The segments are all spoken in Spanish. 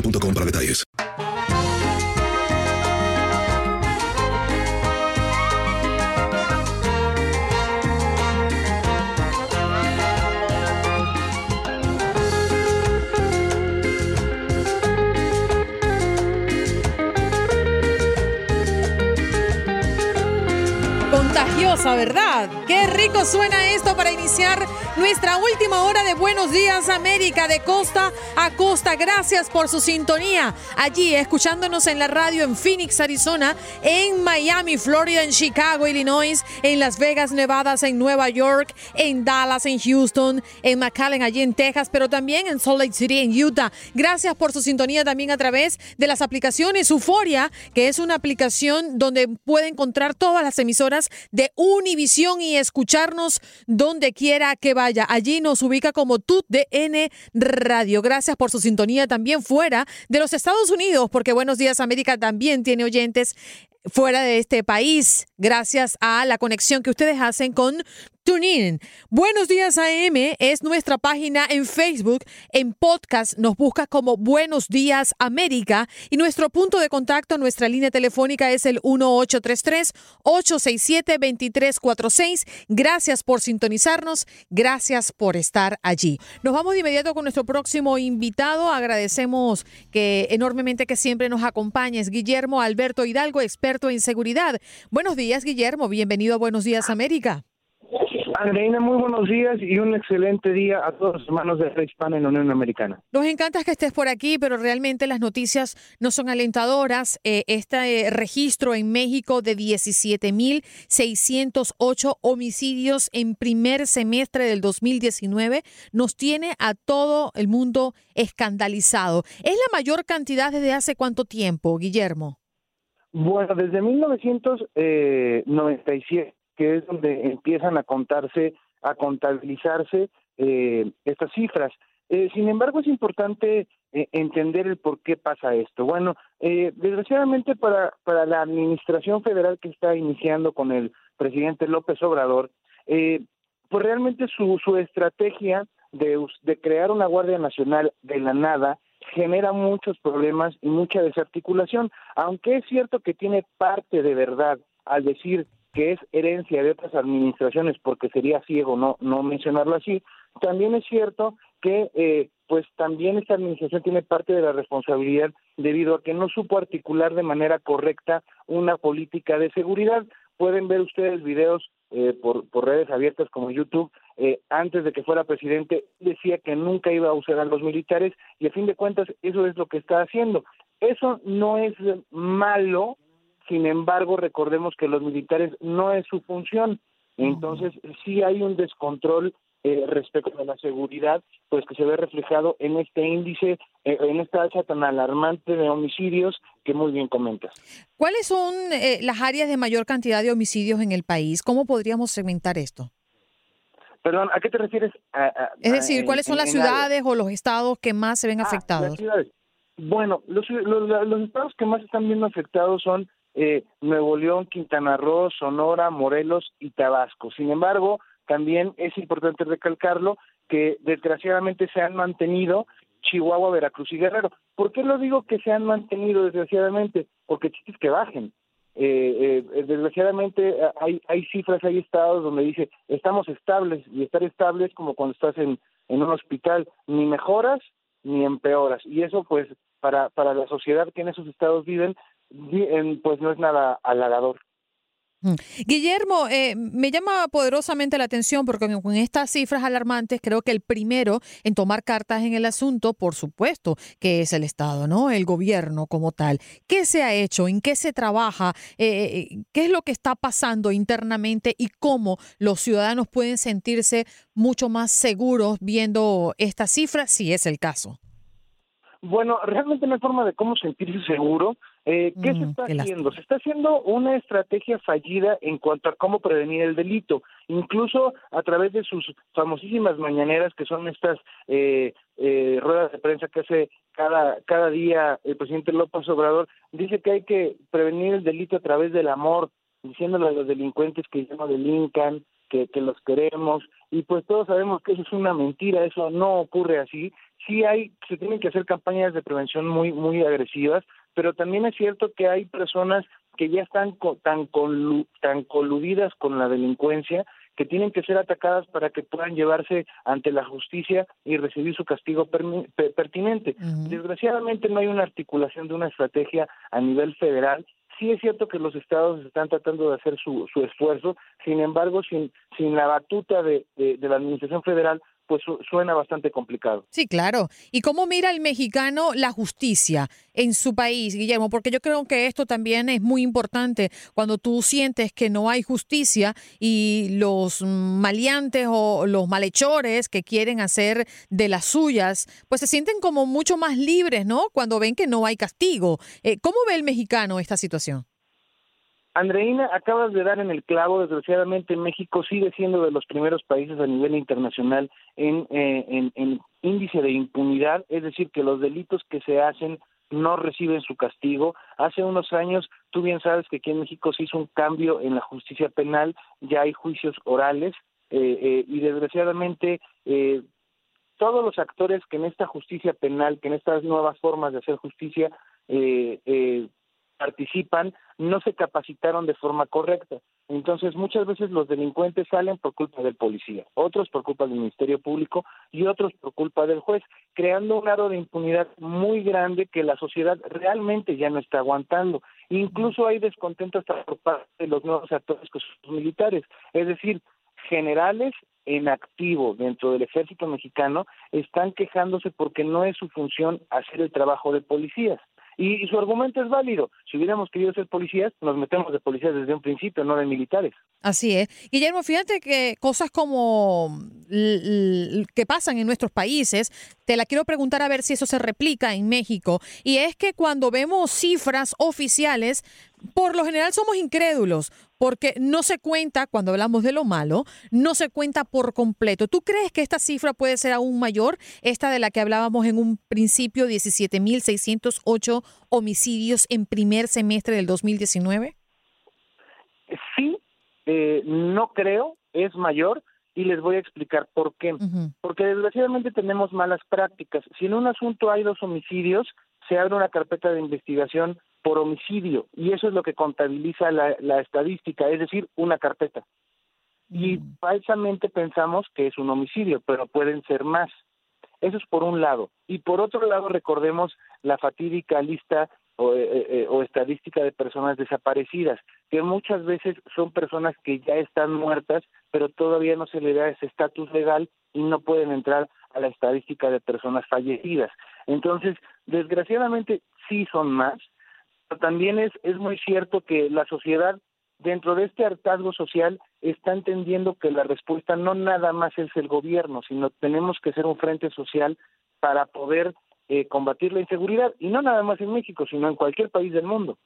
boostmobile.com para detalles. Contagiosa, ¿verdad? Qué rico suena esto para iniciar nuestra última hora de Buenos Días América de costa a costa. Gracias por su sintonía. Allí escuchándonos en la radio en Phoenix, Arizona, en Miami, Florida, en Chicago, Illinois, en Las Vegas, Nevada, en Nueva York, en Dallas, en Houston, en McAllen, allí en Texas, pero también en Salt Lake City, en Utah. Gracias por su sintonía también a través de las aplicaciones Euforia, que es una aplicación donde puede encontrar todas las emisoras de Univisión y escucharnos donde quiera que vaya. Allí nos ubica como TUDN Radio. Gracias por su sintonía también fuera de los Estados Unidos, porque Buenos Días América también tiene oyentes fuera de este país, gracias a la conexión que ustedes hacen con TuneIn. Buenos días AM es nuestra página en Facebook. En podcast nos busca como Buenos Días América y nuestro punto de contacto, nuestra línea telefónica es el 1833-867-2346. Gracias por sintonizarnos, gracias por estar allí. Nos vamos de inmediato con nuestro próximo invitado. Agradecemos que enormemente que siempre nos acompañes, Guillermo Alberto Hidalgo, experto en seguridad. Buenos días, Guillermo. Bienvenido a Buenos Días América. Andreina, muy buenos días y un excelente día a todos los hermanos de la hispana en la Unión Americana. Nos encanta que estés por aquí, pero realmente las noticias no son alentadoras. Eh, este eh, registro en México de 17.608 homicidios en primer semestre del 2019 nos tiene a todo el mundo escandalizado. ¿Es la mayor cantidad desde hace cuánto tiempo, Guillermo? Bueno, desde 1997 que es donde empiezan a contarse, a contabilizarse eh, estas cifras. Eh, sin embargo, es importante eh, entender el por qué pasa esto. Bueno, eh, desgraciadamente para, para la administración federal que está iniciando con el presidente López Obrador, eh, pues realmente su, su estrategia de, de crear una Guardia Nacional de la nada genera muchos problemas y mucha desarticulación, aunque es cierto que tiene parte de verdad al decir que es herencia de otras administraciones, porque sería ciego no, no mencionarlo así, también es cierto que eh, pues también esta administración tiene parte de la responsabilidad debido a que no supo articular de manera correcta una política de seguridad. Pueden ver ustedes videos eh, por, por redes abiertas como YouTube, eh, antes de que fuera presidente, decía que nunca iba a usar a los militares y a fin de cuentas eso es lo que está haciendo. Eso no es malo, sin embargo, recordemos que los militares no es su función. Entonces, sí hay un descontrol eh, respecto a la seguridad, pues que se ve reflejado en este índice, eh, en esta alza tan alarmante de homicidios que muy bien comentas. ¿Cuáles son eh, las áreas de mayor cantidad de homicidios en el país? ¿Cómo podríamos segmentar esto? Perdón, ¿a qué te refieres? es decir, ¿cuáles son las ciudades o los estados que más se ven ah, afectados? Bueno, los, los, estados que más están viendo afectados son eh, Nuevo León, Quintana Roo, Sonora, Morelos y Tabasco. Sin embargo, también es importante recalcarlo que desgraciadamente se han mantenido Chihuahua, Veracruz y Guerrero. ¿Por qué lo digo que se han mantenido desgraciadamente? Porque chistes que bajen. Eh, eh, desgraciadamente hay, hay cifras, hay estados donde dice estamos estables y estar estables como cuando estás en, en un hospital, ni mejoras ni empeoras. Y eso pues para, para la sociedad que en esos estados viven, pues no es nada halagador. Guillermo, eh, me llama poderosamente la atención porque con estas cifras alarmantes creo que el primero en tomar cartas en el asunto, por supuesto, que es el Estado, ¿no? El gobierno como tal. ¿Qué se ha hecho? ¿En qué se trabaja? Eh, eh, ¿Qué es lo que está pasando internamente y cómo los ciudadanos pueden sentirse mucho más seguros viendo estas cifras, si es el caso? Bueno, realmente no hay forma de cómo sentirse seguro. Eh, ¿Qué se mm, está haciendo? Se está haciendo una estrategia fallida en cuanto a cómo prevenir el delito, incluso a través de sus famosísimas mañaneras, que son estas eh, eh, ruedas de prensa que hace cada, cada día el presidente López Obrador, dice que hay que prevenir el delito a través del amor, diciéndole a los delincuentes que ya no delincan, que, que los queremos, y pues todos sabemos que eso es una mentira, eso no ocurre así, sí hay, se tienen que hacer campañas de prevención muy, muy agresivas, pero también es cierto que hay personas que ya están tan, tan coludidas con la delincuencia que tienen que ser atacadas para que puedan llevarse ante la justicia y recibir su castigo pertinente. Desgraciadamente no hay una articulación de una estrategia a nivel federal sí es cierto que los estados están tratando de hacer su, su esfuerzo, sin embargo, sin, sin la batuta de, de la Administración Federal, pues suena bastante complicado. Sí, claro. ¿Y cómo mira el mexicano la justicia en su país, Guillermo? Porque yo creo que esto también es muy importante cuando tú sientes que no hay justicia y los maleantes o los malhechores que quieren hacer de las suyas, pues se sienten como mucho más libres, ¿no? Cuando ven que no hay castigo. Eh, ¿Cómo ve el mexicano esta situación? Andreina, acabas de dar en el clavo, desgraciadamente México sigue siendo de los primeros países a nivel internacional en, eh, índice de impunidad, es decir, que los delitos que se hacen no reciben su castigo. Hace unos años, tú bien sabes que aquí en México se hizo un cambio en la justicia penal, ya hay juicios orales eh, eh, y desgraciadamente todos los actores que en esta justicia penal, que en estas nuevas formas de hacer justicia participan, no se capacitaron de forma correcta. Entonces, muchas veces los delincuentes salen por culpa del policía, otros por culpa del Ministerio Público y otros por culpa del juez, creando un aro de impunidad muy grande que la sociedad realmente ya no está aguantando. Incluso hay descontento hasta por parte de los nuevos actores que son militares, es decir, generales en activo dentro del ejército mexicano están quejándose porque no es su función hacer el trabajo de policías. Y, su argumento es válido. Si hubiéramos querido ser policías, nos metemos de policías desde un principio, no de militares. Así es. Guillermo, fíjate que cosas como que pasan en nuestros países, te la quiero preguntar a ver si eso se replica en México. Y es que cuando vemos cifras oficiales, por lo general somos incrédulos porque no se cuenta, cuando hablamos de lo malo, no se cuenta por completo. ¿Tú crees que esta cifra puede ser aún mayor, esta de la que hablábamos en un principio, 17.608 homicidios en primer semestre del 2019? Sí, eh, no creo, es mayor y les voy a explicar por qué. Porque desgraciadamente tenemos malas prácticas. Si en un asunto hay dos homicidios, se abre una carpeta de investigación por homicidio y eso es lo que contabiliza la, estadística, es decir, una carpeta. Y mm. falsamente pensamos que es un homicidio, pero pueden ser más. Eso es por un lado. Y por otro lado, recordemos la fatídica lista o, eh, eh, o, estadística de personas desaparecidas, que muchas veces son personas que ya están muertas, pero todavía no se le da ese estatus legal y no pueden entrar a la estadística de personas fallecidas. Entonces, desgraciadamente sí son más, pero también es, es muy cierto que la sociedad dentro de este hartazgo social está entendiendo que la respuesta no nada más es el gobierno, sino tenemos que ser un frente social para poder eh, combatir la inseguridad, y no nada más en México, sino en cualquier país del mundo.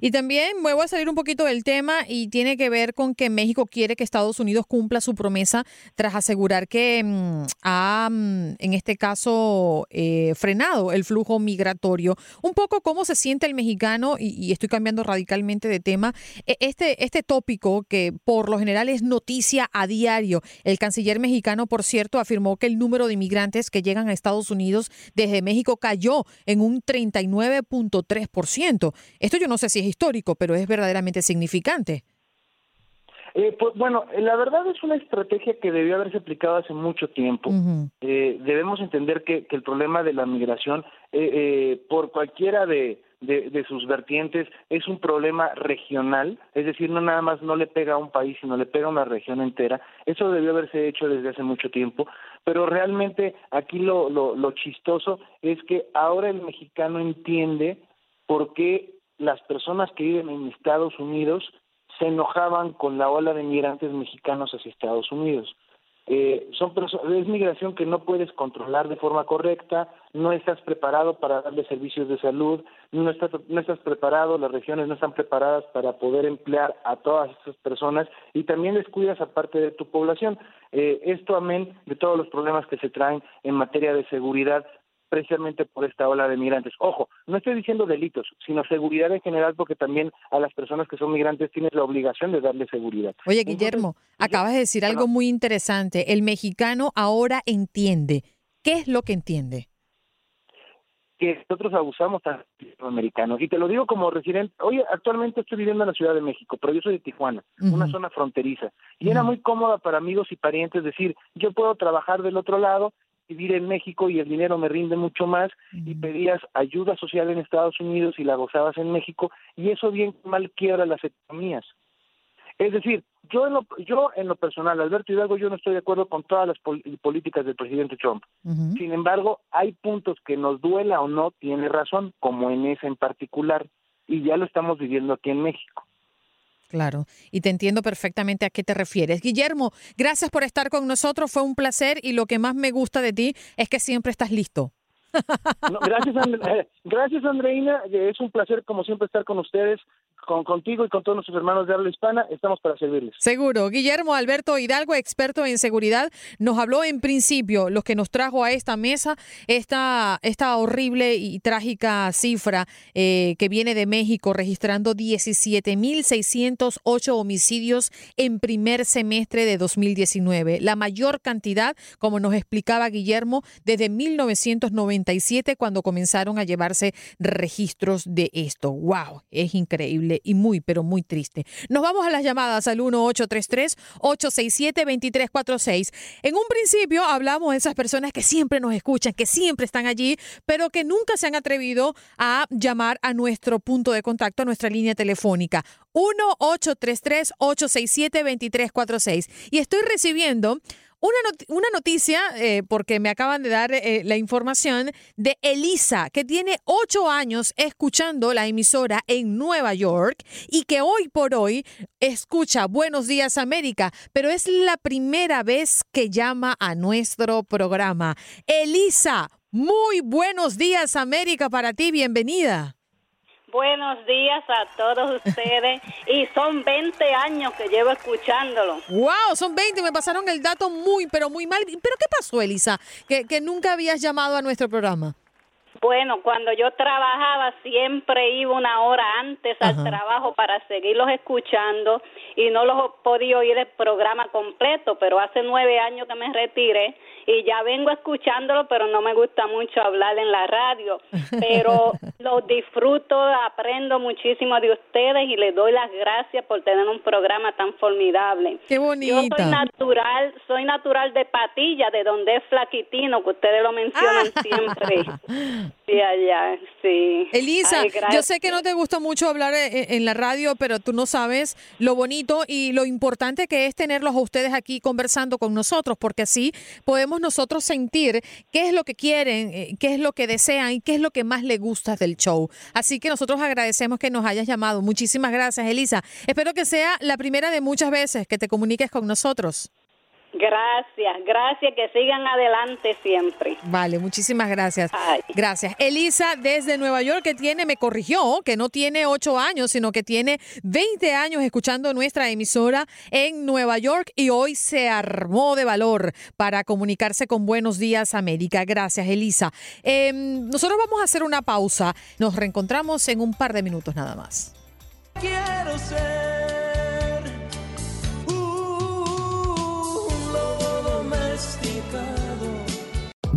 Y también me voy a salir un poquito del tema y tiene que ver con que México quiere que Estados Unidos cumpla su promesa tras asegurar que mm, ha, mm, en este caso, eh, frenado el flujo migratorio. Un poco cómo se siente el mexicano, y, estoy cambiando radicalmente de tema, e, este, este tópico que por lo general es noticia a diario. El canciller mexicano, por cierto, afirmó que el número de inmigrantes que llegan a Estados Unidos desde México cayó en un 39.3%. Esto yo no sé si es histórico, pero es verdaderamente significante. Eh, pues, bueno, la verdad es una estrategia que debió haberse aplicado hace mucho tiempo. eh, debemos entender que, que, el problema de la migración, eh, eh, por cualquiera de, de, de, sus vertientes, es un problema regional, es decir, no nada más no le pega a un país, sino le pega a una región entera. Eso debió haberse hecho desde hace mucho tiempo, pero realmente aquí lo, lo, lo chistoso es que ahora el mexicano entiende por qué las personas que viven en Estados Unidos se enojaban con la ola de migrantes mexicanos hacia Estados Unidos. Eh, son es migración que no puedes controlar de forma correcta, no estás preparado para darle servicios de salud, no estás, no estás preparado, las regiones no están preparadas para poder emplear a todas estas personas y también descuidas a parte de tu población. Eh, esto amén de todos los problemas que se traen en materia de seguridad precisamente por esta ola de migrantes. Ojo, no estoy diciendo delitos, sino seguridad en general, porque también a las personas que son migrantes tienes la obligación de darle seguridad. Oye, Guillermo, acabas de decir algo muy interesante. El mexicano ahora entiende. ¿Qué es lo que entiende? que nosotros abusamos tan americanos. Y te lo digo como residente, hoy actualmente estoy viviendo en la Ciudad de México, pero yo soy de Tijuana, una zona fronteriza. Y era muy cómoda para amigos y parientes decir, yo puedo trabajar del otro lado vivir en México y el dinero me rinde mucho más y pedías ayuda social en Estados Unidos y la gozabas en México y eso bien mal quiebra las economías. Es decir, yo en lo, yo en lo personal, Alberto Hidalgo, yo no estoy de acuerdo con todas las políticas del presidente Trump. Sin embargo, hay puntos que nos duela o no, tiene razón, como en ese en particular, y ya lo estamos viviendo aquí en México. Claro, y te entiendo perfectamente a qué te refieres. Guillermo, gracias por estar con nosotros, fue un placer y lo que más me gusta de ti es que siempre estás listo. Gracias, eh, gracias, Andreina. Es un placer, como siempre, estar con ustedes con, contigo y con todos nuestros hermanos de habla hispana, estamos para servirles. Seguro. Guillermo Alberto Hidalgo, experto en seguridad, nos habló en principio lo que nos trajo a esta mesa, esta, esta horrible y trágica cifra eh, que viene de México, registrando 17.608 homicidios en primer semestre de 2019, la mayor cantidad, como nos explicaba Guillermo, desde 1997, cuando comenzaron a llevarse registros de esto. ¡Wow! Es increíble y muy, pero muy triste. Nos vamos a las llamadas al 1-833-867-2346. En un principio hablamos de esas personas que siempre nos escuchan, que siempre están allí, pero que nunca se han atrevido a llamar a nuestro punto de contacto, a nuestra línea telefónica. 1-833-867-2346. Y estoy recibiendo una, una noticia, eh, porque me acaban de dar eh, la información, de Elisa, que tiene ocho años escuchando la emisora en Nueva York y que hoy por hoy escucha Buenos Días América, pero es la primera vez que llama a nuestro programa. Elisa, muy buenos días América para ti, bienvenida. Buenos días a todos ustedes. y son 20 años que llevo escuchándolo. ¡Wow! Son 20. Me pasaron el dato muy, pero muy mal. ¿Pero qué pasó, Elisa? Que, que nunca habías llamado a nuestro programa. Bueno, cuando yo trabajaba siempre iba una hora antes al trabajo para seguirlos escuchando y no los podía oír el programa completo, pero hace nueve años que me retiré y ya vengo escuchándolo, pero no me gusta mucho hablar en la radio, pero lo disfruto, aprendo muchísimo de ustedes y les doy las gracias por tener un programa tan formidable. Qué bonito. Yo soy natural, soy natural de Patilla, de donde es Flaquitino, que ustedes lo mencionan siempre. Ya, ya, sí. Elisa, Ay, yo sé que no te gusta mucho hablar e- en la radio, pero tú no sabes lo bonito y lo importante que es tenerlos a ustedes aquí conversando con nosotros, porque así podemos nosotros sentir qué es lo que quieren, eh, qué es lo que desean y qué es lo que más les gusta del show. Así que nosotros agradecemos que nos hayas llamado. Muchísimas gracias, Elisa. Espero que sea la primera de muchas veces que te comuniques con nosotros. Gracias, gracias, que sigan adelante siempre. Vale, muchísimas gracias. Gracias. Elisa desde Nueva York que tiene, me corrigió, que no tiene ocho años, sino que tiene 20 años escuchando nuestra emisora en Nueva York y hoy se armó de valor para comunicarse con Buenos Días América. Gracias, Elisa. Eh, nosotros vamos a hacer una pausa. Nos reencontramos en un par de minutos nada más. Quiero ser